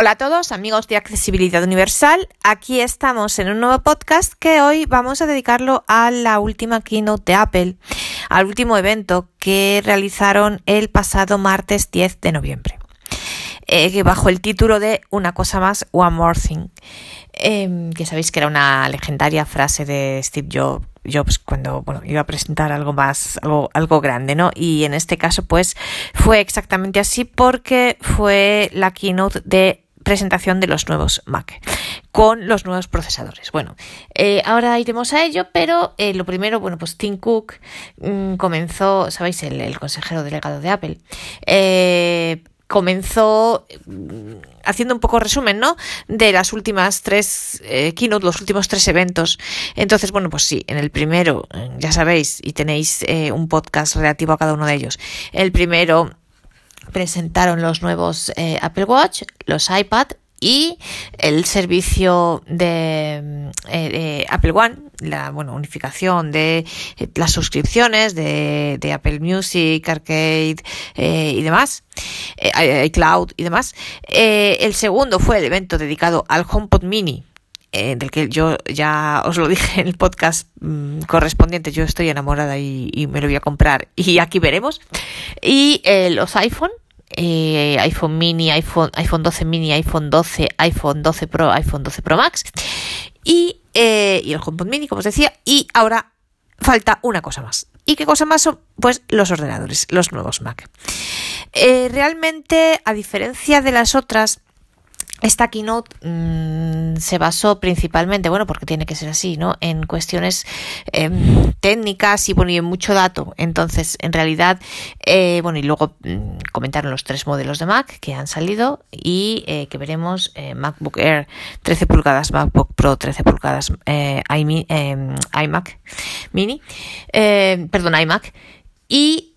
Hola a todos, amigos de Accesibilidad Universal. Aquí estamos en un nuevo podcast que hoy vamos a dedicarlo a la última keynote de Apple, al último evento que realizaron el pasado martes 10 de noviembre, eh, bajo el título de Una cosa más, One More Thing, em, que sabéis que era una legendaria frase de Steve Jobs cuando iba a presentar algo más, algo, algo grande, ¿no? Y en este caso, pues, fue exactamente así porque fue la keynote de presentación de los nuevos Mac con los nuevos procesadores. Bueno, eh, ahora iremos a ello, pero eh, lo primero, bueno, pues Tim Cook mm, comenzó, sabéis, el, consejero delegado de Apple, eh, comenzó mm, haciendo un poco resumen, ¿no? De las últimas tres keynote, los últimos tres eventos. Entonces, bueno, pues sí, en el primero, ya sabéis, y tenéis un podcast relativo a cada uno de ellos. El primero presentaron los nuevos eh, Apple Watch, los iPad y el servicio de, eh, Apple One, la bueno, unificación de eh, las suscripciones de, Apple Music, Arcade y demás, iCloud y demás. el segundo fue el evento dedicado al HomePod Mini, eh, del que yo ya os lo dije en el podcast mm, correspondiente, yo estoy enamorada y, me lo voy a comprar y aquí veremos. Y los iPhone, eh, iPhone mini, iPhone, iPhone 12 mini, iPhone 12, iPhone 12 Pro, iPhone 12 Pro Max y, y el HomePod mini, como os decía, y ahora falta una cosa más. ¿Y qué cosa más son? Pues los ordenadores, los nuevos Mac. realmente, a diferencia de las otras, esta keynote mm, se basó principalmente, bueno, porque tiene que ser así, ¿no? En cuestiones em, técnicas y, bueno, y en mucho dato. Entonces, en realidad, eh, bueno, y luego mm, comentaron los tres modelos de Mac que han salido y eh, que veremos eh, MacBook Air 13 pulgadas, MacBook Pro 13 pulgadas, em, iMac Mini, perdón, iMac y,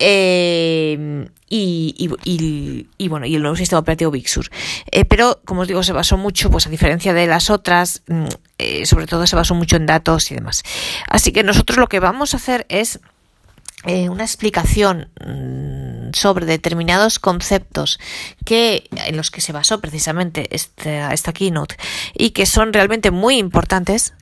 eh, y, y, bueno, y el nuevo sistema operativo Big Sur. Eh, pero, como os digo, se basó mucho, pues a diferencia de las otras, mm, eh, sobre todo se basó mucho en datos y demás. Así que nosotros lo que vamos a hacer es una explicación mm, sobre determinados conceptos que en los que se basó precisamente esta, esta keynote y que son realmente muy importantes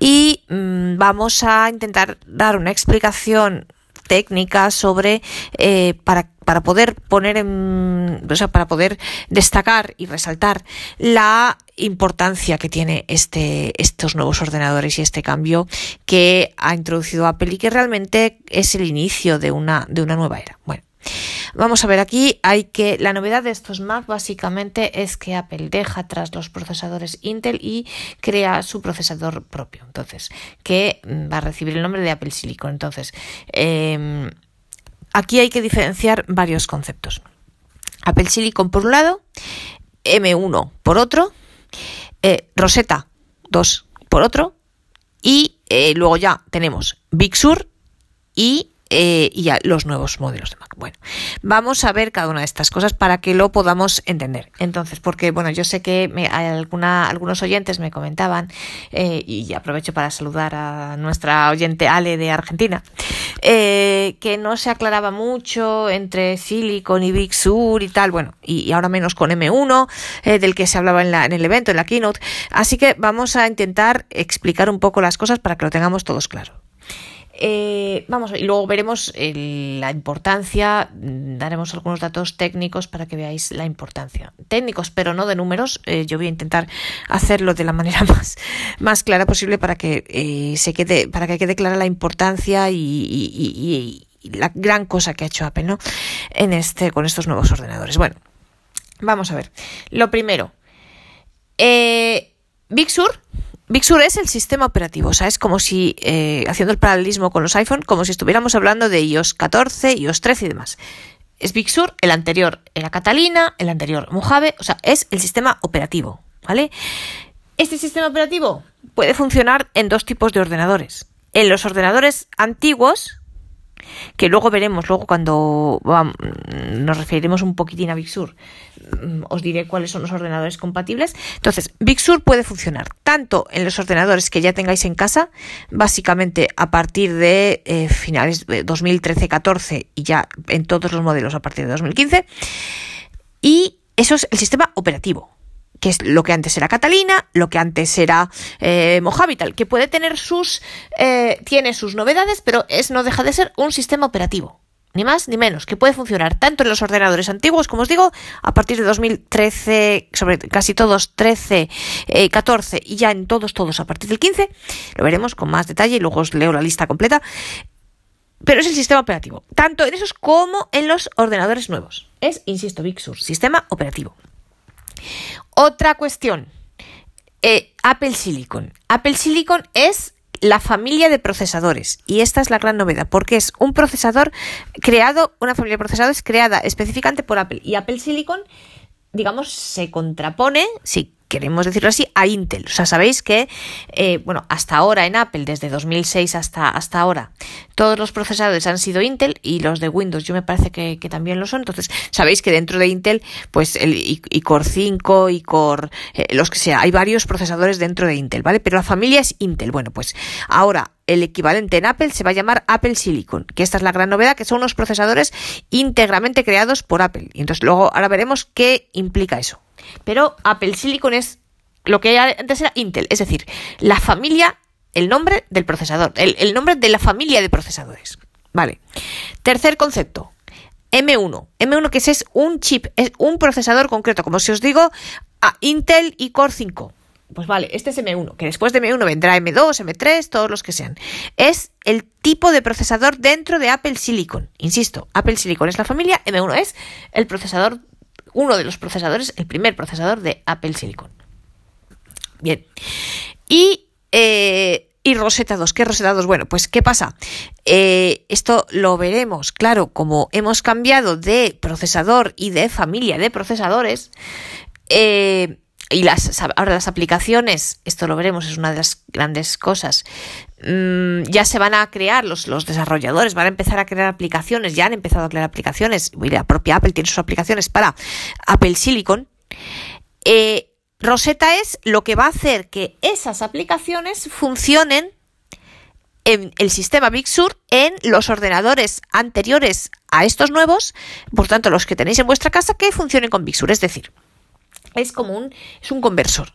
y mm, vamos a intentar dar una explicación técnicas sobre eh, para, para poder poner en, o sea, para poder destacar y resaltar la importancia que tiene este, estos nuevos ordenadores y este cambio que ha introducido Apple y que realmente es el inicio de una, de una nueva era. Bueno. Vamos a ver aquí, hay que la novedad de estos Mac básicamente es que Apple deja atrás los procesadores Intel y crea su procesador propio, entonces que mm, va a recibir el nombre de Apple Silicon. Entonces, em, aquí hay que diferenciar varios conceptos. Apple Silicon por un lado, M1 por otro, eh, Rosetta 2 por otro y eh, luego ya tenemos Big Sur y eh, y a los nuevos modelos de Mac. Bueno, vamos a ver cada una de estas cosas para que lo podamos entender. Entonces, porque bueno, yo sé que me, alguna, algunos oyentes me comentaban, eh, y aprovecho para saludar a nuestra oyente Ale de Argentina, eh, que no se aclaraba mucho entre Silicon y Big Sur y tal, bueno, y, ahora menos con M1, del que se hablaba en, la, en el evento, en la keynote. Así que vamos a intentar explicar un poco las cosas para que lo tengamos todos claro. Eh, vamos, y luego veremos la importancia, daremos algunos datos técnicos para que veáis la importancia. Técnicos, pero no de números. Eh, yo voy a intentar hacerlo de la manera más, más clara posible para que eh, se quede, para que quede clara la importancia y, la gran cosa que ha hecho Apple, ¿no? En este, con estos nuevos ordenadores. Bueno, vamos a ver. Lo primero, Big Sur Big es el sistema operativo, o sea, es como si, eh, haciendo el paralelismo con los iPhone, como si estuviéramos hablando de iOS 14, iOS 13 y demás. Es Big el anterior era Catalina, el anterior Mojave, o sea, es el sistema operativo, ¿vale? Este sistema operativo puede funcionar en dos tipos de ordenadores. En los ordenadores antiguos, que luego veremos, luego cuando nos referiremos un poquitín a Big Sur, mm, os diré cuáles son los ordenadores compatibles. Entonces, Big Sur puede funcionar tanto en los ordenadores que ya tengáis en casa, básicamente a partir de eh, finales de 2013-14 y ya en todos los modelos a partir de 2015, y eso es el sistema operativo. Que es lo que antes era Catalina, lo que antes era eh, Mojave y tal, que puede tener sus, eh, tiene sus novedades, pero es, no deja de ser un sistema operativo. Ni más ni menos, que puede funcionar tanto en los ordenadores antiguos, como os digo, a partir de 2013, sobre casi todos 13, 14 eh, y ya en todos, todos a partir del 15, lo veremos con más detalle y luego os leo la lista completa. Pero es el sistema operativo, tanto en esos como en los ordenadores nuevos. Es, insisto, Big Sur, sistema operativo. Otra cuestión. Eh, Apple Silicon. Apple Silicon es la familia de procesadores. Y esta es la gran novedad, porque es un procesador creado, una familia de procesadores creada específicamente por Apple. Y Apple Silicon, digamos, se contrapone, sí, queremos decirlo así, a Intel. O sea, sabéis que, eh, bueno, hasta ahora en Apple, desde 2006 hasta, hasta ahora, todos los procesadores han sido Intel y los de Windows yo me parece que, también lo son. Entonces, sabéis que dentro de Intel, pues el iCore 5, iCore, eh, los que sea, hay varios procesadores dentro de Intel, ¿vale? Pero la familia es Intel. Bueno, pues ahora el equivalente en Apple se va a llamar Apple Silicon, que esta es la gran novedad, que son unos procesadores íntegramente creados por Apple. Y entonces luego ahora veremos qué implica eso. Pero Apple Silicon es lo que antes era Intel, es decir, la familia, el nombre del procesador, el, nombre de la familia de procesadores. Vale. Tercer concepto. M1. M1 que es, un chip, es un procesador concreto, como si os digo, a Intel y Core 5. Pues vale, este es M1, que después de M1 vendrá M2, M3, todos los que sean. Es el tipo de procesador dentro de Apple Silicon. Insisto, Apple Silicon es la familia, M1 es el procesador uno de los procesadores, el primer procesador de Apple Silicon. Bien. Y, eh, y Rosetta 2. ¿Qué Rosetta 2? Bueno, pues ¿qué pasa? Eh, esto lo veremos, claro, como hemos cambiado de procesador y de familia de procesadores. Eh, y las, ahora las aplicaciones, esto lo veremos, es una de las grandes cosas, mm, ya se van a crear, los, los, desarrolladores van a empezar a crear aplicaciones, ya han empezado a crear aplicaciones, la propia Apple tiene sus aplicaciones para Apple Silicon. Eh, Rosetta es lo que va a hacer que esas aplicaciones funcionen en el sistema Big Sur en los ordenadores anteriores a estos nuevos, por tanto los que tenéis en vuestra casa, que funcionen con Big Sur. Es decir, es como un, es un conversor.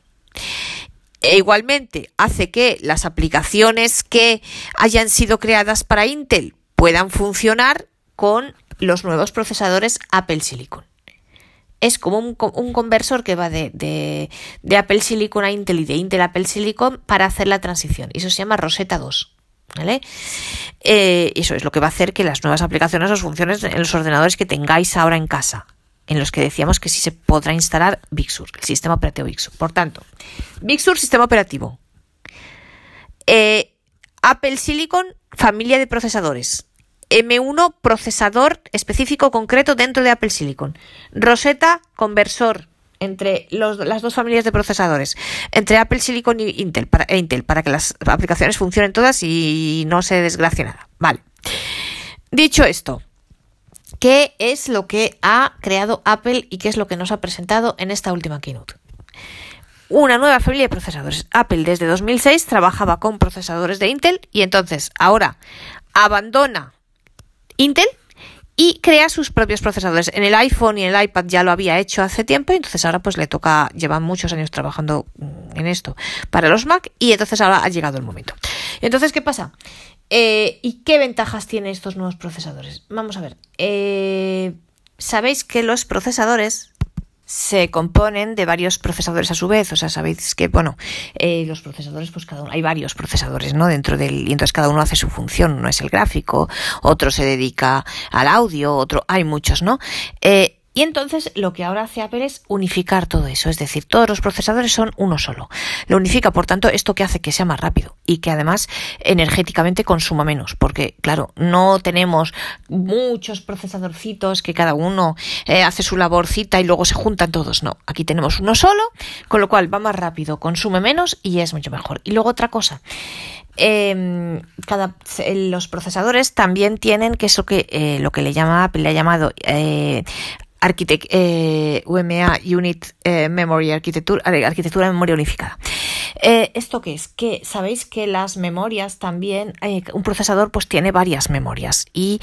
E igualmente hace que las aplicaciones que hayan sido creadas para Intel puedan funcionar con los nuevos procesadores Apple Silicon. Es como un, conversor que va de, de, Apple Silicon a Intel y de Intel a Apple Silicon para hacer la transición. Y eso se llama Rosetta 2. ¿Vale? Eh, eso es lo que va a hacer que las nuevas aplicaciones os funcionen en los ordenadores que tengáis ahora en casa en los que decíamos que sí se podrá instalar Big Sur, el sistema operativo Big Sur. Por tanto, Big Sur, sistema operativo. Eh, Apple Silicon, familia de procesadores. M1, procesador específico concreto dentro de Apple Silicon. Rosetta, conversor entre las dos familias de procesadores, entre Apple Silicon y Intel para, e Intel, para que las aplicaciones funcionen todas y no se desgracie nada. Vale. Dicho esto, qué es lo que ha creado Apple y qué es lo que nos ha presentado en esta última keynote. Una nueva familia de procesadores. Apple desde 2006 trabajaba con procesadores de Intel y entonces ahora abandona Intel y crea sus propios procesadores. En el iPhone y el iPad ya lo había hecho hace tiempo entonces ahora pues le toca, llevan muchos años trabajando mm, en esto para los Mac y entonces ahora ha llegado el momento. Entonces, ¿qué pasa? Eh, ¿Y qué ventajas tienen estos nuevos procesadores? Vamos a ver. Eh, sabéis que los procesadores se componen de varios procesadores a su vez, o sea, sabéis que, bueno, eh, los procesadores, pues cada uno, hay varios procesadores, ¿no? Dentro del, y entonces cada uno hace su función, uno es el gráfico, otro se dedica al audio, otro, hay muchos, ¿no? Y entonces lo que ahora hace Apple es unificar todo eso, es decir, todos los procesadores son uno solo. Lo unifica, por tanto, esto que hace que sea más rápido y que además energéticamente consuma menos, porque claro, no tenemos muchos procesadorcitos que cada uno eh, hace su laborcita y luego se juntan todos, no, aquí tenemos uno solo, con lo cual va más rápido, consume menos y es mucho mejor. Y luego otra cosa, em, cada, los procesadores también tienen que eso que eh, lo que le llama Apple le ha llamado eh, Architect, eh, UMA Unit eh, Memory Arquitectura, arquitectura de memoria unificada. Eh, ¿Esto qué es? Que sabéis que las memorias también, un procesador pues tiene varias memorias y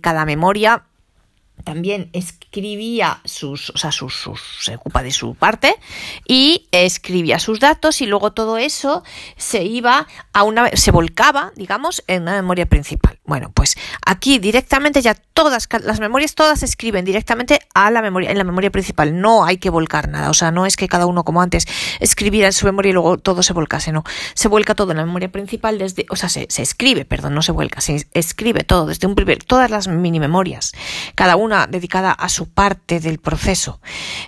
cada memoria también escribía sus, o sea, sus, se ocupa de su parte y escribía sus datos y luego todo eso se iba a una, se volcaba, digamos, en una memoria principal. Bueno, pues aquí directamente ya todas las memorias todas se escriben directamente a la memoria, en la memoria principal. No hay que volcar nada, o sea, no es que cada uno como antes escribiera en su memoria y luego todo se volcase, no. Se vuelca todo en la memoria principal desde, o sea, se, se escribe, perdón, no se vuelca, se escribe todo desde un primer, todas las mini memorias, cada una dedicada a su parte del proceso.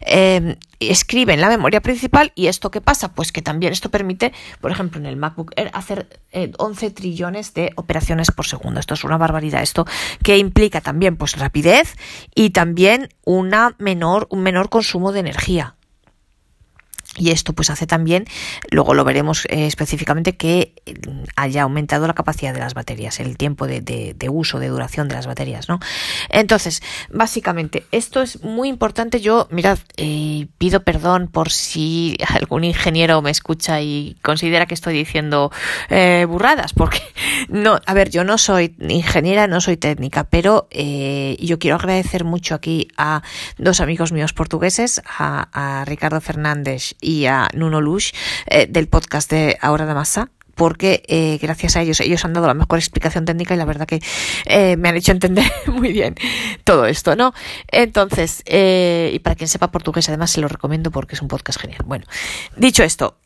Eh, escribe en la memoria principal y esto qué pasa? Pues que también esto permite, por ejemplo, en el MacBook Air hacer 11 eh, trillones de operaciones por segundo. Esto es una barbaridad. Esto que implica también pues rapidez y también una menor, un menor consumo de energía. Y esto pues hace también, luego lo veremos eh, específicamente, que mm, haya aumentado la capacidad de las baterías, el tiempo de, uso, de duración de las baterías, ¿no? Entonces, básicamente, esto es muy importante. Yo, mirad, eh, pido perdón por si algún ingeniero me escucha y considera que estoy diciendo eh, burradas, porque no, a ver, yo no soy ingeniera, no soy técnica, pero yo quiero agradecer mucho aquí a dos amigos míos portugueses, a, a Ricardo Fernández y a Nuno Lush eh, del podcast de Ahora de Masa porque eh, gracias a ellos ellos han dado la mejor explicación técnica y la verdad que eh, me han hecho entender muy bien todo esto, ¿no? Entonces, y para quien sepa portugués, además se lo recomiendo porque es un podcast genial. Bueno, dicho esto,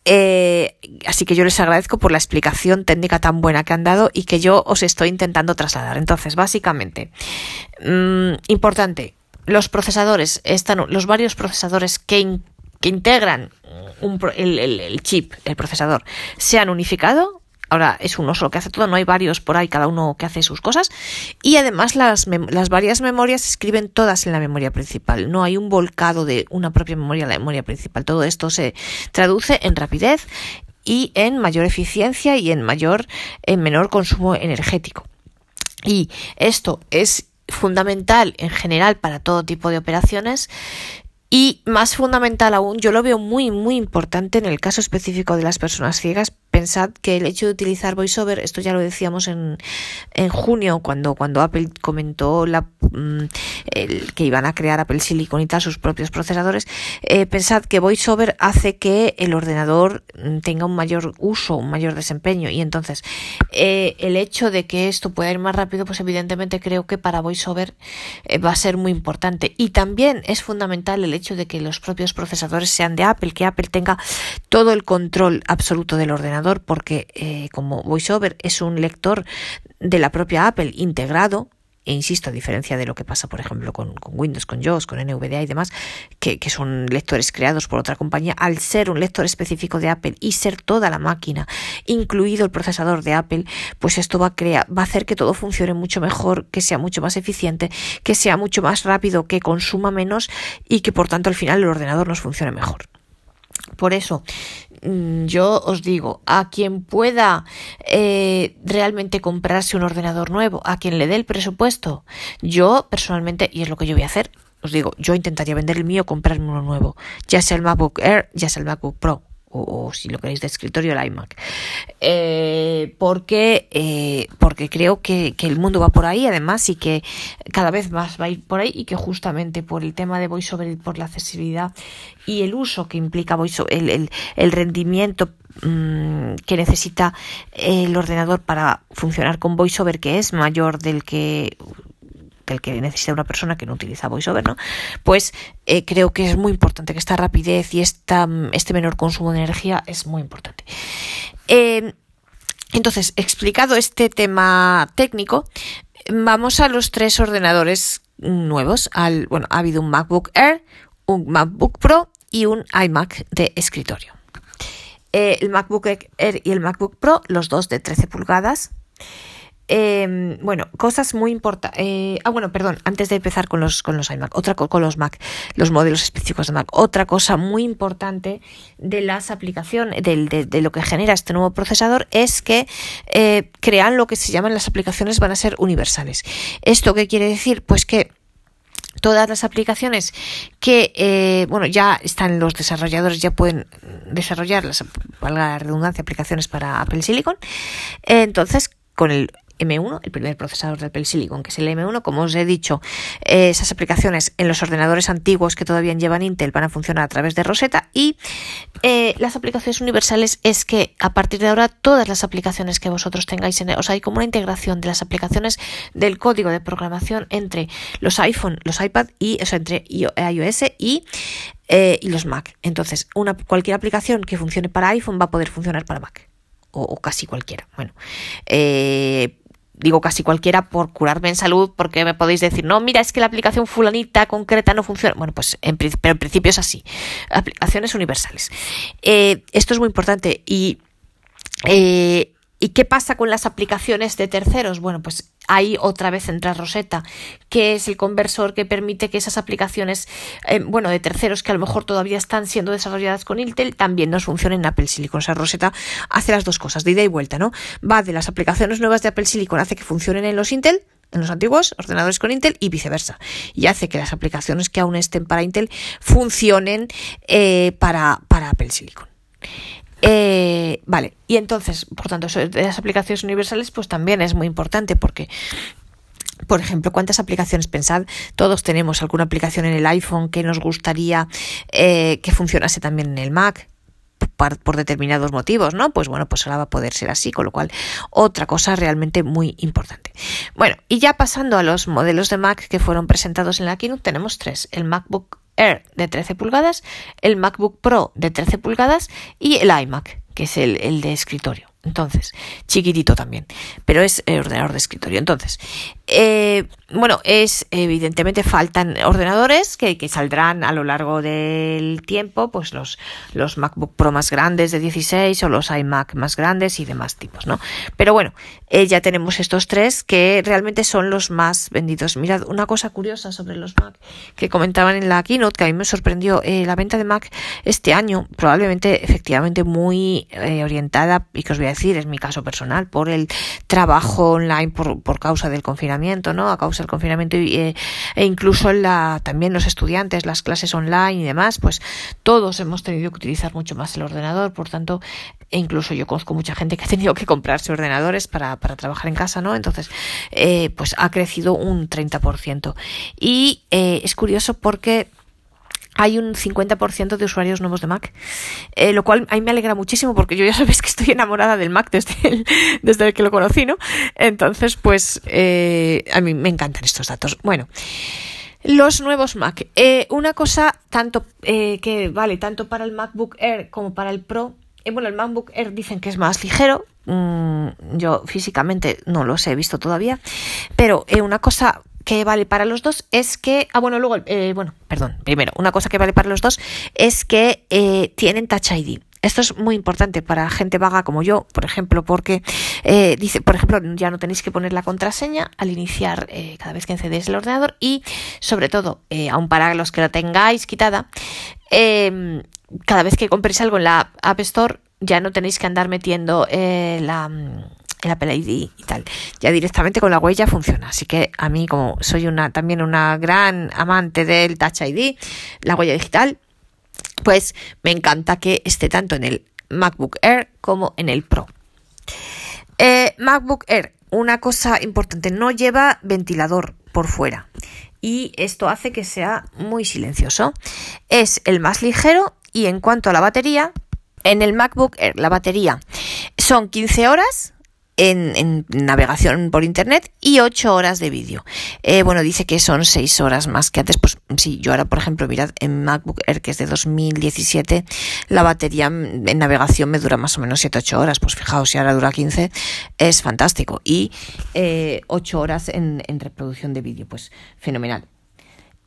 así que yo les agradezco por la explicación técnica tan buena que han dado y que yo os estoy intentando trasladar. Entonces, básicamente, mm, importante, los procesadores, están, los varios procesadores que que integran el, chip, el procesador, se han unificado. Ahora es uno solo que hace todo, no hay varios por ahí, cada uno que hace sus cosas. Y además las, las varias memorias se escriben todas en la memoria principal. No hay un volcado de una propia memoria a la memoria principal. Todo esto se traduce en rapidez y en mayor eficiencia y en mayor, en menor consumo energético. Y esto es fundamental en general para todo tipo de operaciones y más fundamental aún, yo lo veo muy, muy importante en el caso específico de las personas ciegas, pensad que el hecho de utilizar VoiceOver, esto ya lo decíamos en, en junio, cuando, cuando Apple comentó la, mm, el, que iban a crear Apple Silicon y tal, sus propios procesadores, eh, pensad que VoiceOver hace que el ordenador mm, tenga un mayor uso, un mayor desempeño. Y entonces, eh, el hecho de que esto pueda ir más rápido, pues evidentemente creo que para VoiceOver eh, va a ser muy importante. Y también es fundamental el hecho de que los propios procesadores sean de Apple, que Apple tenga todo el control absoluto del ordenador porque eh, como VoiceOver es un lector de la propia Apple integrado, e insisto, a diferencia de lo que pasa, por ejemplo, con, Windows, con JAWS, con NVDA y demás, que, son lectores creados por otra compañía, al ser un lector específico de Apple y ser toda la máquina, incluido el procesador de Apple, pues esto va a crear, va a hacer que todo funcione mucho mejor, que sea mucho más eficiente, que sea mucho más rápido, que consuma menos y que por tanto al final el ordenador nos funcione mejor. Por eso, mm, yo os digo, a quien pueda eh, realmente comprarse un ordenador nuevo, a quien le dé el presupuesto, yo personalmente, y es lo que yo voy a hacer, os digo, yo intentaría vender el mío, comprarme uno nuevo, ya sea el MacBook Air, ya sea el MacBook Pro o, si lo queréis de escritorio el iMac. Eh, porque eh, porque creo que, el mundo va por ahí además y que cada vez más va a ir por ahí y que justamente por el tema de VoiceOver y por la accesibilidad y el uso que implica VoiceOver el, el, rendimiento mm, que necesita el ordenador para funcionar con VoiceOver que es mayor del que el que necesita una persona que no utiliza VoiceOver, ¿no? Pues eh, creo que es muy importante que esta rapidez y esta, este menor consumo de energía es muy importante. Em, entonces, explicado este tema técnico, vamos a los tres ordenadores nuevos. Bueno, ha habido un MacBook Air, un MacBook Pro y un iMac de escritorio. Eh, el MacBook Air y el MacBook Pro, los dos de 13 pulgadas. Em, bueno, cosas muy importantes. Eh, ah, bueno, perdón, antes de empezar con los, con los iMac, otra con los Mac, los modelos específicos de Mac, otra cosa muy importante de las aplicaciones, de, lo que genera este nuevo procesador es que eh, crean lo que se llaman las aplicaciones van a ser universales. ¿Esto qué quiere decir? Pues que todas las aplicaciones que eh, bueno ya están los desarrolladores ya pueden desarrollar las valga la redundancia aplicaciones para Apple Silicon entonces con el M1, el primer procesador del Apple Silicon, que es el M1. Como os he dicho, eh, esas aplicaciones en los ordenadores antiguos que todavía llevan Intel van a funcionar a través de Rosetta y eh, las aplicaciones universales es que a partir de ahora todas las aplicaciones que vosotros tengáis, en, o sea, hay como una integración de las aplicaciones del código de programación entre los iPhone, los iPad y, o sea, entre iOS y eh, los Mac. Entonces, una, cualquier aplicación que funcione para iPhone va a poder funcionar para Mac. O, casi cualquiera. Bueno, eh, digo casi cualquiera por curarme en salud, porque me podéis decir, no, mira, es que la aplicación fulanita concreta no funciona. Bueno, pues en, pero en principio es así. Aplicaciones universales. Eh, esto es muy importante y ¿Y qué pasa con las aplicaciones de terceros? Bueno, pues ahí otra vez entra Rosetta, que es el conversor que permite que esas aplicaciones, eh, bueno, de terceros que a lo mejor todavía están siendo desarrolladas con Intel, también nos funcionen en Apple Silicon. O sea, Rosetta hace las dos cosas, de ida y vuelta, ¿no? Va de las aplicaciones nuevas de Apple Silicon, hace que funcionen en los Intel, en los antiguos ordenadores con Intel y viceversa. Y hace que las aplicaciones que aún estén para Intel funcionen eh, para, para Apple Silicon. Eh, vale, y entonces, por tanto, eso de las aplicaciones universales, pues también es muy importante porque por ejemplo, ¿cuántas aplicaciones? Pensad, todos tenemos alguna aplicación en el iPhone que nos gustaría eh, que funcionase también en el Mac. Por, por, determinados motivos, ¿no? Pues bueno, pues ahora va a poder ser así, con lo cual otra cosa realmente muy importante. Bueno, y ya pasando a los modelos de Mac que fueron presentados en la keynote, tenemos tres, el MacBook Air de 13 pulgadas, el MacBook Pro de 13 pulgadas y el iMac, que es el, el de escritorio. Entonces, chiquitito también, pero es el ordenador de escritorio. Entonces, eh, bueno, es evidentemente faltan ordenadores que, saldrán a lo largo del tiempo, pues los, los MacBook Pro más grandes de 16 o los iMac más grandes y demás tipos, ¿no? Pero bueno, eh, ya tenemos estos tres que realmente son los más vendidos. Mirad, una cosa curiosa sobre los Mac que comentaban en la keynote que a mí me sorprendió, eh, la venta de Mac este año probablemente efectivamente muy orientada y que os voy a decir, es mi caso personal, por el trabajo online por, por causa del confinamiento ¿no? A causa del confinamiento eh, e incluso también los estudiantes, las clases online y demás, pues todos hemos tenido que utilizar mucho más el ordenador, por tanto, e incluso yo conozco mucha gente que ha tenido que comprarse ordenadores para, para trabajar en casa, ¿no? Entonces, eh, pues ha crecido un 30%. Y eh, es curioso porque hay un 50% de usuarios nuevos de Mac, eh, lo cual a mí me alegra muchísimo porque yo ya sabes que estoy enamorada del Mac desde el, desde que lo conocí, ¿no? Entonces, pues eh, a mí me encantan estos datos. Bueno. Los nuevos Mac. Eh, una cosa tanto que vale tanto para el MacBook Air como para el Pro. bueno, el MacBook Air dicen que es más ligero. Mm, yo físicamente no los he visto todavía. Pero una cosa que vale para los dos es que, ah, bueno, luego, eh, bueno, perdón, primero, una cosa que vale para los dos es que eh, tienen Touch ID. Esto es muy importante para gente vaga como yo, por ejemplo, porque eh, dice, por ejemplo, ya no tenéis que poner la contraseña al iniciar cada vez que encendéis el ordenador y, sobre todo, aún para los que la tengáis quitada, em, cada vez que compréis algo en la App Store ya no tenéis que andar metiendo la el Apple ID y tal. Ya directamente con la huella funciona. Así que a mí, como soy una también una gran amante del Touch ID, la huella digital, pues me encanta que esté tanto en el MacBook Air como en el Pro. Eh, MacBook Air, una cosa importante, no lleva ventilador por fuera. Y esto hace que sea muy silencioso. Es el más ligero y en cuanto a la batería, en el MacBook Air la batería son 15 horas en, navegación por internet y 8 horas de vídeo. Eh, bueno, dice que son 6 horas más que antes. Pues sí, yo ahora, por ejemplo, mirad, en MacBook Air, que es de 2017, la batería en navegación me dura más o menos 7-8 horas. Pues fijaos, si ahora dura 15, es fantástico. Y eh, 8 horas en, en reproducción de vídeo, pues fenomenal.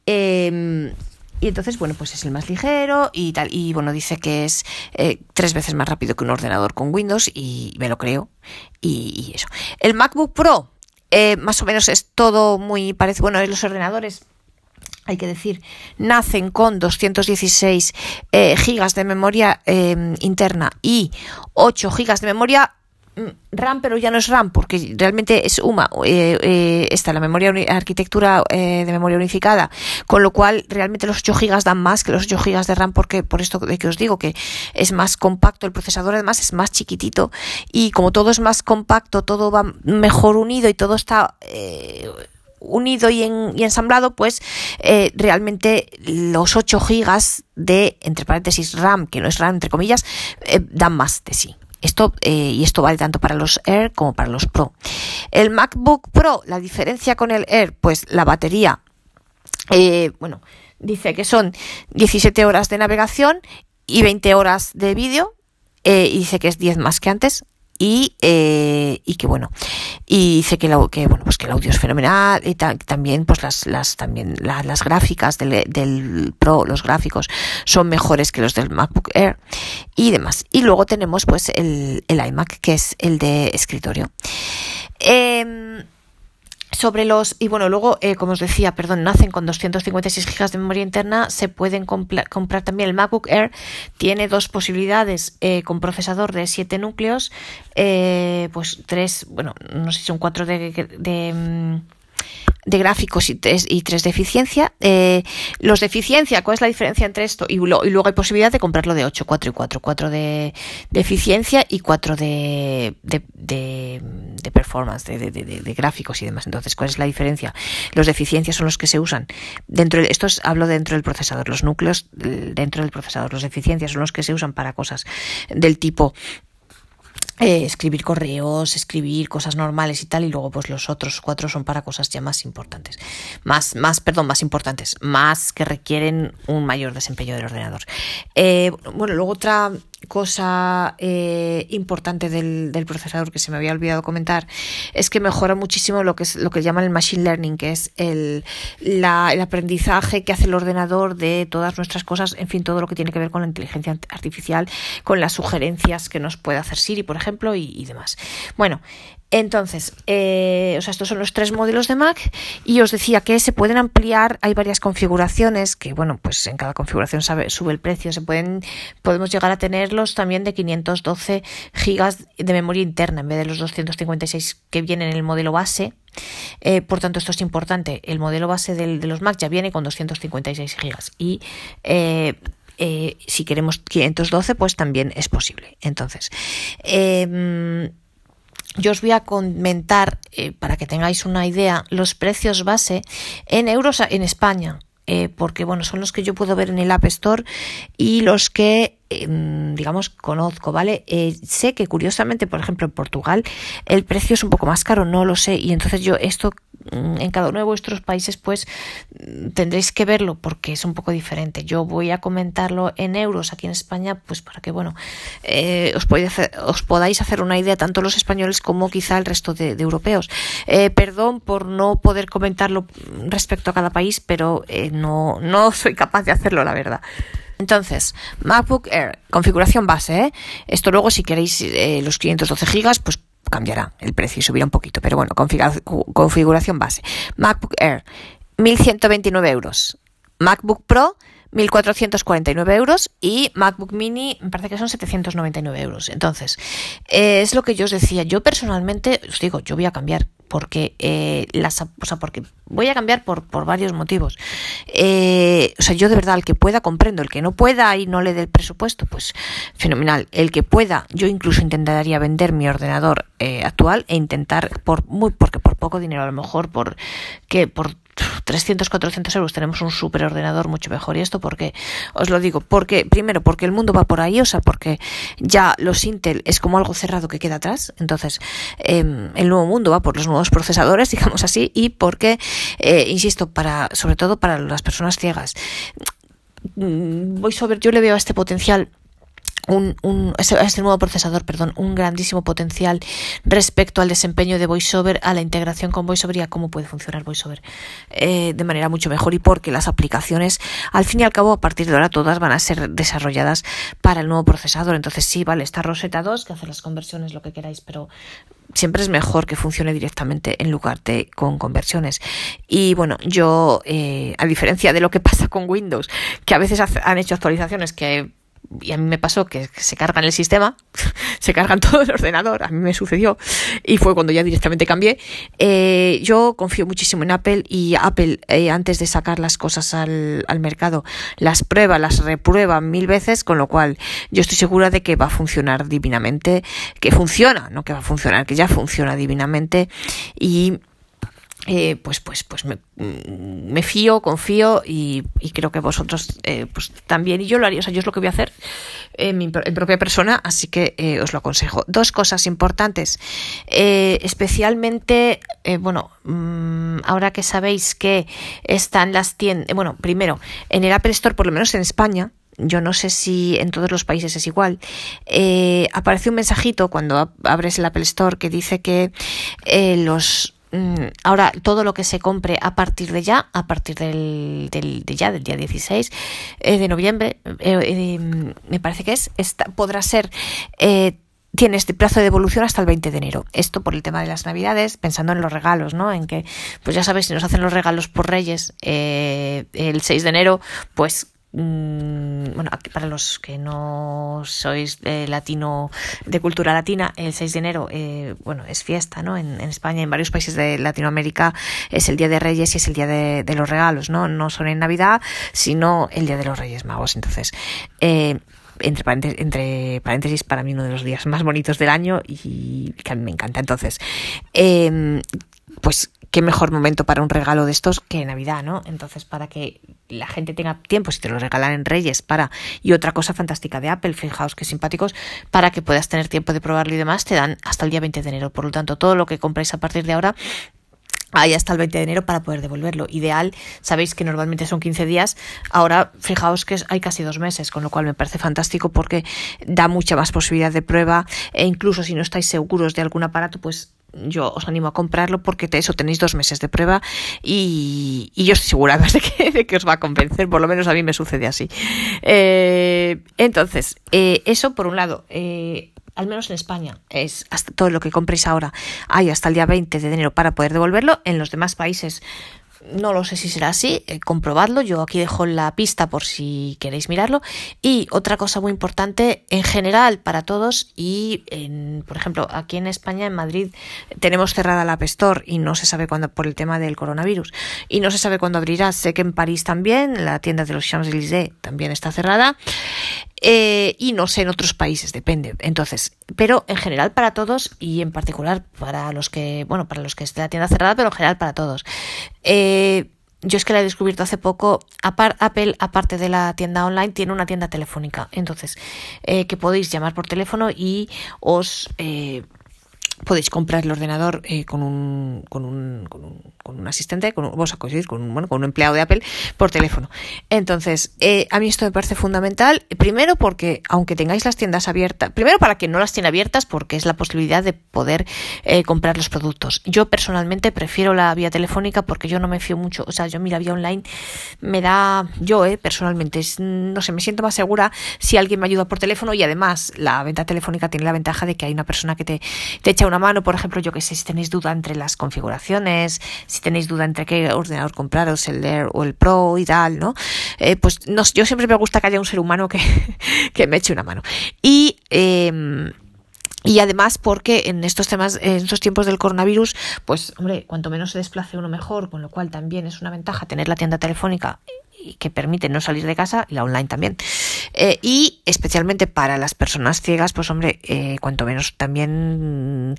Eh, y entonces, bueno, pues es el más ligero y tal. Y bueno, dice que es eh, tres veces más rápido que un ordenador con Windows y me lo creo. Y, eso. El MacBook Pro, eh, más o menos es todo muy parecido. Bueno, los ordenadores hay que decir, nacen con 216 eh, gigas de memoria interna y 8 gigas de memoria RAM, pero ya no es RAM, porque realmente es UMA, eh, eh, está la memoria arquitectura eh, de memoria unificada, con lo cual realmente los 8 GB dan más que los 8 GB de RAM, porque por esto de que os digo que es más compacto, el procesador además es más chiquitito, y como todo es más compacto, todo va mejor unido y todo está unido y, ensamblado, pues realmente los 8 GB de, entre paréntesis, RAM, que no es RAM, entre comillas, dan más de sí. Esto, eh, y esto vale tanto para los Air como para los Pro. El MacBook Pro, la diferencia con el Air, pues la batería, eh, bueno, dice que son 17 horas de navegación y 20 horas de vídeo. Eh, y dice que es 10 más que antes y, eh, y que bueno y dice que, bueno pues que el audio es fenomenal y también pues las las también las gráficas del, del, Pro los gráficos son mejores que los del MacBook Air y demás. Y luego tenemos pues el, el iMac que es el de escritorio. Eh, sobre los, y bueno, luego, eh, como os decía, perdón, nacen con 256 GB de memoria interna, se pueden comprar también. El MacBook Air, tiene dos posibilidades eh, con procesador de 7 núcleos, eh, pues tres, bueno, no sé si son cuatro de, de mm, de gráficos y tres, y tres de eficiencia. Eh, los de eficiencia, ¿cuál es la diferencia entre esto? Y, luego hay posibilidad de comprarlo de 8, 4 y 4. 4 de, de eficiencia y 4 de, de, de, performance, de, gráficos y demás. Entonces, ¿cuál es la diferencia? Los de eficiencia son los que se usan dentro de, esto hablo dentro del procesador, los núcleos dentro del procesador. Los de eficiencia son los que se usan para cosas del tipo eh, escribir correos, escribir cosas normales y tal, y luego pues los otros cuatro son para cosas ya más importantes, más, más, perdón, más importantes, más que requieren un mayor desempeño del ordenador. Eh, bueno, luego otra cosa eh, importante del, procesador que se me había olvidado comentar es que mejora muchísimo lo que es lo que llaman el machine learning, que es el, el aprendizaje que hace el ordenador de todas nuestras cosas, en fin, todo lo que tiene que ver con la inteligencia artificial, con las sugerencias que nos puede hacer Siri, por ejemplo, y demás. Bueno, entonces, eh, o sea, estos son los tres modelos de Mac y os decía que se pueden ampliar, hay varias configuraciones que, bueno, pues en cada configuración sube el precio, se pueden, podemos llegar a tenerlos también de 512 gigas de memoria interna en vez de los 256 que vienen en el modelo base. Eh, por tanto, esto es importante. El modelo base de los Mac ya viene con 256 gigas y eh, si queremos 512, pues también es posible. Entonces, eh, yo os voy a comentar, eh, para que tengáis una idea, los precios base en euros en España. Eh, porque bueno, son los que yo puedo ver en el App Store y los que Em, digamos, conozco, ¿vale? Eh, sé que curiosamente, por ejemplo, en Portugal el precio es un poco más caro, no lo sé, y entonces yo esto mm, en cada uno de vuestros países pues mm, tendréis que verlo porque es un poco diferente. Yo voy a comentarlo en euros aquí en España pues para que bueno eh, os, os podáis hacer una idea tanto los españoles como quizá el resto de, europeos. Eh, perdón por no poder comentarlo respecto a cada país, pero no, no soy capaz de hacerlo, la verdad. Entonces, MacBook Air, configuración base, ¿eh? Esto luego si queréis eh, los 512 gigas, pues cambiará el precio y subirá un poquito, pero bueno, configuración base. MacBook Air, 1129 euros. MacBook Pro, 1.449 euros y MacBook Mini me parece que son 799 euros. Entonces, eh, es lo que yo os decía. Yo personalmente, os digo, yo voy a cambiar porque eh, las, o sea, porque voy a cambiar por, por varios motivos. Eh, o sea, yo de verdad, el que pueda comprendo, el que no pueda y no le dé el presupuesto, pues fenomenal. El que pueda, yo incluso intentaría vender mi ordenador eh, actual e intentar por muy, porque por poco dinero, a lo mejor por que por 300, 400 euros tenemos un super ordenador mucho mejor. ¿Y esto porque Os lo digo, porque primero porque el mundo va por ahí, o sea, porque ya los Intel es como algo cerrado que queda atrás, entonces em, el nuevo mundo va por los nuevos procesadores, digamos así, y porque, eh, insisto, para sobre todo para las personas ciegas, mm, sobre, yo le veo a este potencial un, este, nuevo procesador, perdón, un grandísimo potencial respecto al desempeño de VoiceOver, a la integración con VoiceOver y a cómo puede funcionar VoiceOver eh, de manera mucho mejor y porque las aplicaciones, al fin y al cabo, a partir de ahora todas van a ser desarrolladas para el nuevo procesador. Entonces sí, vale, está Rosetta 2, que hace las conversiones, lo que queráis, pero siempre es mejor que funcione directamente en lugar de con conversiones. Y bueno, yo, eh, a diferencia de lo que pasa con Windows, que a veces han hecho actualizaciones que y a mí me pasó que se cargan el sistema, se cargan todo el ordenador, a mí me sucedió, y fue cuando ya directamente cambié. Eh, yo confío muchísimo en Apple y Apple, eh, antes de sacar las cosas al, al mercado, las prueba, las reprueba mil veces, con lo cual yo estoy segura de que va a funcionar divinamente, que funciona, no que va a funcionar, que ya funciona divinamente y eh, pues, pues, pues me, mm, me, fío, confío y, y creo que vosotros eh, pues también y yo lo haría. O sea, yo es lo que voy a hacer en mi en propia persona, así que eh, os lo aconsejo. Dos cosas importantes, eh, especialmente, eh, bueno, mmm, ahora que sabéis que están las tiendas, bueno, primero, en el Apple Store, por lo menos en España, yo no sé si en todos los países es igual, aparece un mensajito cuando abres el Apple Store que dice que eh, los ahora todo lo que se compre a partir de ya, a partir del, del de ya, del día 16 eh, de noviembre, eh, eh, me parece que es, esta, podrá ser tiene este plazo de devolución hasta el 20 de enero. Esto por el tema de las navidades, pensando en los regalos, ¿no? En que, pues ya sabes, si nos hacen los regalos por Reyes eh, el 6 de enero, pues Mm, bueno, aquí para los que no sois eh, latino, de cultura latina, el 6 de enero, eh, bueno, es fiesta, ¿no? En, en, España en varios países de Latinoamérica es el Día de Reyes y es el Día de, los Regalos, ¿no? No son en Navidad, sino el Día de los Reyes Magos. Entonces, eh, entre paréntesis, para mí uno de los días más bonitos del año y que a mí me encanta. Entonces, pues qué mejor momento para un regalo de estos que Navidad, ¿no? Entonces, para que la gente tenga tiempo, si te lo regalan en Reyes, para. Y otra cosa fantástica de Apple, fijaos que simpáticos, para que puedas tener tiempo de probarlo y demás, te dan hasta el día 20 de enero. Por lo tanto, todo lo que compréis a partir de ahora hay hasta el 20 de enero para poder devolverlo. Ideal, sabéis que normalmente son 15 días, ahora fijaos que hay casi dos meses, con lo cual me parece fantástico porque da mucha más posibilidad de prueba e incluso si no estáis seguros de algún aparato, pues yo os animo a comprarlo porque de eso tenéis dos meses de prueba y, y yo estoy segura de que, de que, os va a convencer, por lo menos a mí me sucede así. Eh, entonces, eh, eso por un lado. Eh, al menos en España, es hasta todo lo que compréis ahora, hay hasta el día 20 de enero para poder devolverlo. En los demás países no lo sé si será así, eh, comprobadlo. Yo aquí dejo la pista por si queréis mirarlo. Y otra cosa muy importante, en general, para todos, y en, por ejemplo, aquí en España, en Madrid, tenemos cerrada la App Store y no se sabe cuándo por el tema del coronavirus. Y no se sabe cuándo abrirá. Sé que en París también, la tienda de los Champs-Élysées también está cerrada. Eh, y no sé en otros países, depende. Entonces, pero en general para todos y en particular para los que, bueno, para los que esté la tienda cerrada, pero en general para todos. Eh, yo es que la he descubierto hace poco. Apple, aparte de la tienda online, tiene una tienda telefónica. Entonces, eh, que podéis llamar por teléfono y os eh, podéis comprar el ordenador eh, con, un, con, un, con, un, con un asistente, con un, vos conseguir con un, bueno, con un empleado de Apple por teléfono. Entonces, eh, a mí esto me parece fundamental. Primero porque, aunque tengáis las tiendas abiertas, primero para que no las tiene abiertas, porque es la posibilidad de poder eh, comprar los productos. Yo personalmente prefiero la vía telefónica porque yo no me fío mucho. O sea, yo mi la vía online me da, yo eh, personalmente, es, no sé, me siento más segura si alguien me ayuda por teléfono y además la venta telefónica tiene la ventaja de que hay una persona que te, te echa una mano, por ejemplo, yo que sé, si tenéis duda entre las configuraciones, si tenéis duda entre qué ordenador compraros, el Air o el Pro y tal, ¿no? Eh, pues no, yo siempre me gusta que haya un ser humano que, que me eche una mano. Y eh, y además porque en estos temas, en estos tiempos del coronavirus, pues hombre, cuanto menos se desplace uno mejor, con lo cual también es una ventaja tener la tienda telefónica que permite no salir de casa y la online también. Eh, y especialmente para las personas ciegas, pues hombre, eh, cuanto menos también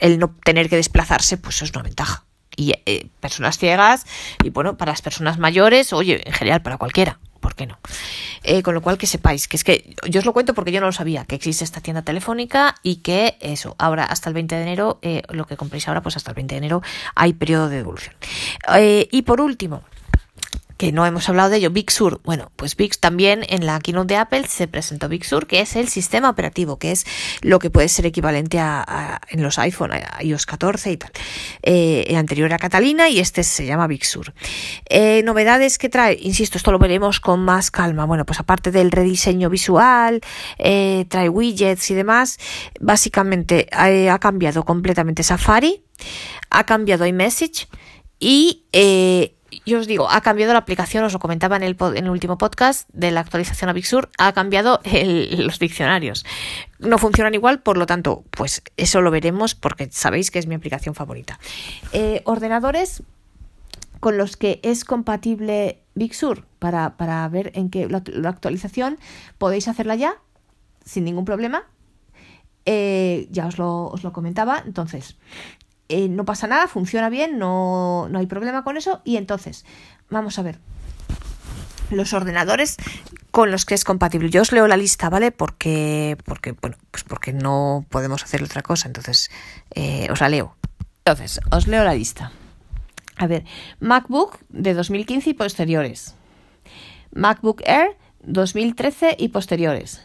el no tener que desplazarse, pues es una ventaja. Y eh, personas ciegas y bueno, para las personas mayores, oye, en general para cualquiera. ¿por qué no? Con lo cual que sepáis, que es que yo os lo cuento porque yo no lo sabía, que existe esta tienda telefónica y que eso, ahora hasta el 20 de enero, lo que compréis ahora, pues hasta el 20 de enero hay periodo de devolución. Y por último, que no hemos hablado de ello, Big Sur. Bueno, pues Big también en la keynote de Apple se presentó Big Sur, que es el sistema operativo, que es lo que puede ser equivalente a, a en los iPhone, a iOS 14 y tal. Eh, anterior a Catalina y este se llama Big Sur. Eh, novedades que trae, insisto, esto lo veremos con más calma. Bueno, pues aparte del rediseño visual, eh, trae widgets y demás, básicamente eh, ha cambiado completamente Safari, ha cambiado iMessage y eh, yo os digo, ha cambiado la aplicación, os lo comentaba en el, último podcast de la actualización a Big Sur, ha cambiado los diccionarios. No funcionan igual, por lo tanto, pues eso lo veremos porque sabéis que es mi aplicación favorita. Eh, ordenadores con los que es compatible Big Sur para, para ver en qué la, actualización podéis hacerla ya sin ningún problema. Eh, ya os lo, os lo comentaba. Entonces, eh, no pasa nada, funciona bien, no, no hay problema con eso. Y entonces, vamos a ver los ordenadores con los que es compatible. Yo os leo la lista, ¿vale? Porque, porque, bueno, pues porque no podemos hacer otra cosa. Entonces, eh, os la leo. Entonces, os leo la lista. A ver, MacBook de 2015 y posteriores. MacBook Air 2013 y posteriores.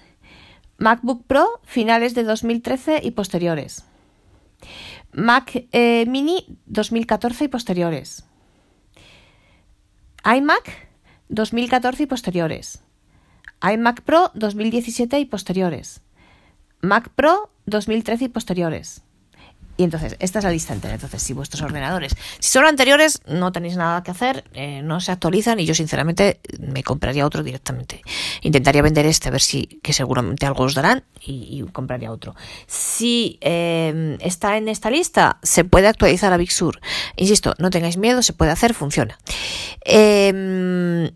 MacBook Pro finales de 2013 y posteriores. Mac eh, Mini 2014 y posteriores. iMac 2014 y posteriores. iMac Pro 2017 y posteriores. Mac Pro 2013 y posteriores. Y entonces, esta es la lista entera. Entonces, si vuestros ordenadores, si son anteriores, no tenéis nada que hacer, eh, no se actualizan y yo sinceramente me compraría otro directamente. Intentaría vender este a ver si, que seguramente algo os darán y, compraría otro. Si eh, está en esta lista, se puede actualizar a Big Sur. Insisto, no tengáis miedo, se puede hacer, funciona. Eh,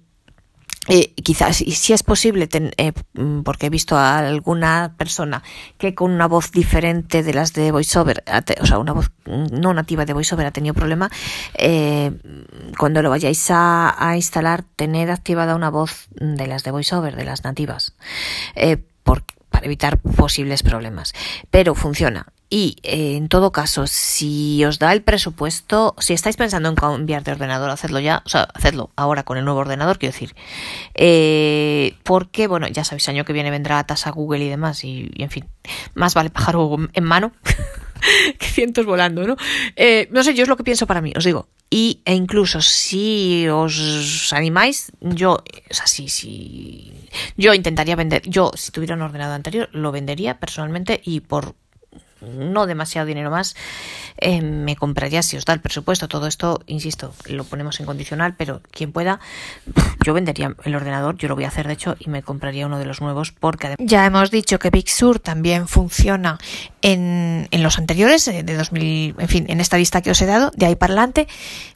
eh, quizás, y si es posible, eh, mm, porque he visto a alguna persona que con una voz diferente de las de VoiceOver, o sea, una voz no nativa de VoiceOver ha tenido problema, eh, cuando lo vayáis a, instalar, tened activada una voz de las de VoiceOver, de las nativas, para evitar posibles problemas. Pero funciona. Y eh, en todo caso, si os da el presupuesto, si estáis pensando en cambiar de ordenador, hacedlo ya, o sea, hacedlo ahora con el nuevo ordenador, quiero decir. Eh, porque, bueno, ya sabéis, año que viene vendrá tasa Google y demás, y, en fin, más vale pájaro en mano que cientos volando, ¿no? Eh, no sé, yo es lo que pienso para mí, os digo. Y, e incluso si os animáis, yo, o sea, si, si, yo intentaría vender, yo si tuviera un ordenador anterior, lo vendería personalmente y por no demasiado dinero más, eh, me compraría si os da el presupuesto. Todo esto, insisto, lo ponemos en condicional, pero quien pueda, yo vendería el ordenador, yo lo voy a hacer de hecho y me compraría uno de los nuevos porque ya hemos dicho que Big Sur también funciona en, en los anteriores, eh, de 2000, en fin, en esta lista que os he dado, de ahí para adelante,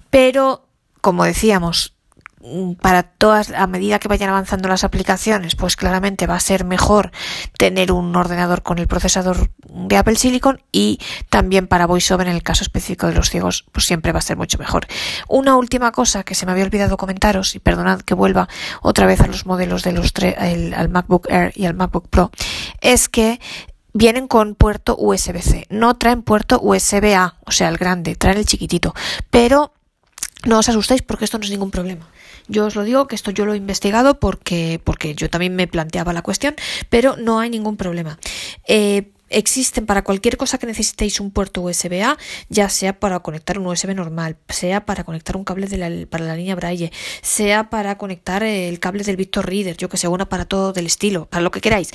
pero como decíamos, para todas, a medida que vayan avanzando las aplicaciones, pues claramente va a ser mejor tener un ordenador con el procesador de Apple Silicon y también para VoiceOver en el caso específico de los ciegos, pues siempre va a ser mucho mejor. Una última cosa que se me había olvidado comentaros, y perdonad que vuelva otra vez a los modelos de los tres, al MacBook Air y al MacBook Pro, es que vienen con puerto USB-C, no traen puerto USB-A, o sea, el grande, traen el chiquitito, pero no os asustéis porque esto no es ningún problema. Yo os lo digo que esto yo lo he investigado porque, porque yo también me planteaba la cuestión, pero no hay ningún problema. Eh, existen para cualquier cosa que necesitéis un puerto USB-A, ya sea para conectar un USB normal, sea para conectar un cable de para la línea Braille, sea para conectar el cable del Victor Reader, yo que sé, un aparato del estilo, para lo que queráis,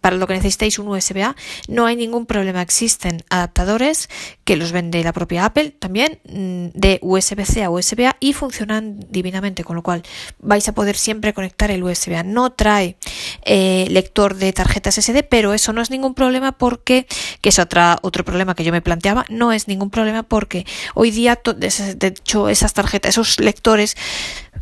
para lo que necesitéis un USB-A, no hay ningún problema. Existen adaptadores que los vende la propia Apple también mm, de USB-C a USB-A y funcionan divinamente, con lo cual vais a poder siempre conectar el USB-A. No trae eh, lector de tarjetas SD, pero eso no es ningún problema porque, que es otra, otro problema que yo me planteaba, no es ningún problema porque hoy día, de hecho, esas tarjetas, esos lectores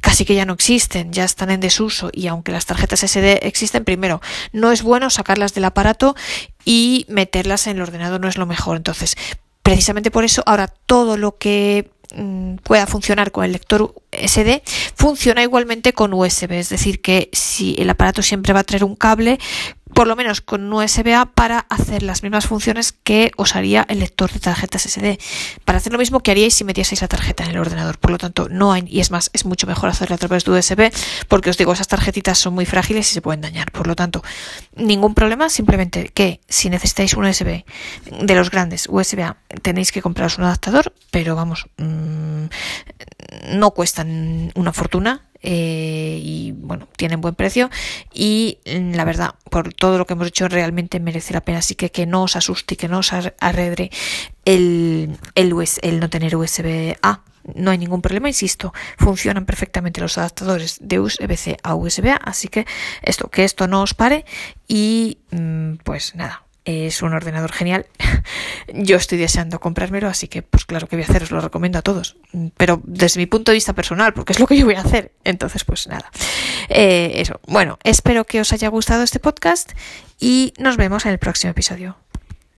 casi que ya no existen, ya están en desuso y aunque las tarjetas SD existen, primero, no es bueno sacarlas del aparato y meterlas en el ordenador, no es lo mejor. Entonces, precisamente por eso, ahora todo lo que mm, pueda funcionar con el lector SD funciona igualmente con USB, es decir, que si el aparato siempre va a traer un cable por lo menos con USB-A para hacer las mismas funciones que os haría el lector de tarjetas SD. Para hacer lo mismo que haríais si metieseis la tarjeta en el ordenador. Por lo tanto, no hay, y es más, es mucho mejor hacerlo a través de USB porque os digo, esas tarjetitas son muy frágiles y se pueden dañar. Por lo tanto, ningún problema, simplemente que si necesitáis un USB de los grandes USB-A, tenéis que compraros un adaptador, pero vamos, mmm, no cuestan una fortuna eh, y bueno, tienen buen precio. Y mm, la verdad, por todo lo que hemos hecho realmente merece la pena, así que que no os asuste que no os arredre el, el, el no tener USB A. No hay ningún problema, insisto, funcionan perfectamente los adaptadores de USB-C a USB-A, así que esto, que esto no os pare y mm, pues nada, es un ordenador genial. Yo estoy deseando comprármelo, así que pues claro que voy a hacer, os lo recomiendo a todos. Pero desde mi punto de vista personal, porque es lo que yo voy a hacer. Entonces, pues nada. Eh, eso. Bueno, espero que os haya gustado este podcast y nos vemos en el próximo episodio.